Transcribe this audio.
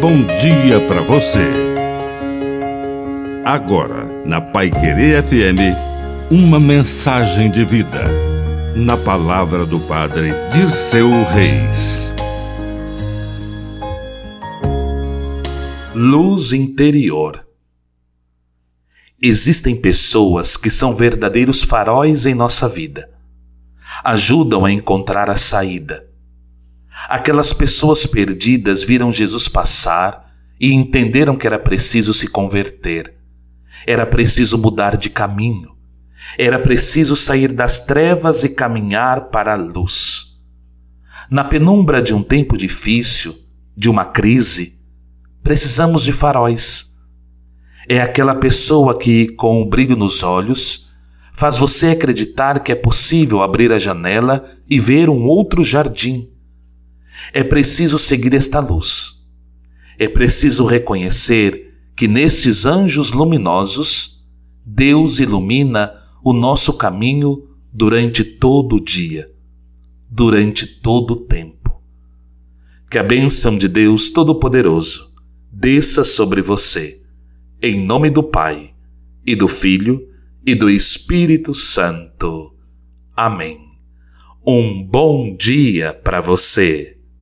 bom dia para você. Agora, na Pai Querer FM, uma mensagem de vida. Na palavra do Padre Dirceu Reis. Luz interior. Existem pessoas que são verdadeiros faróis em nossa vida. Ajudam a encontrar a saída Aquelas pessoas perdidas viram Jesus passar e entenderam que era preciso se converter. Era preciso mudar de caminho. Era preciso sair das trevas e caminhar para a luz. Na penumbra de um tempo difícil, de uma crise, precisamos de faróis. É aquela pessoa que, com o brilho nos olhos, faz você acreditar que é possível abrir a janela e ver um outro jardim é preciso seguir esta luz. É preciso reconhecer que nesses anjos luminosos, Deus ilumina o nosso caminho durante todo o dia, durante todo o tempo. Que a bênção de Deus Todo-Poderoso desça sobre você, em nome do Pai, e do Filho, e do Espírito Santo. Amém. Um bom dia para você.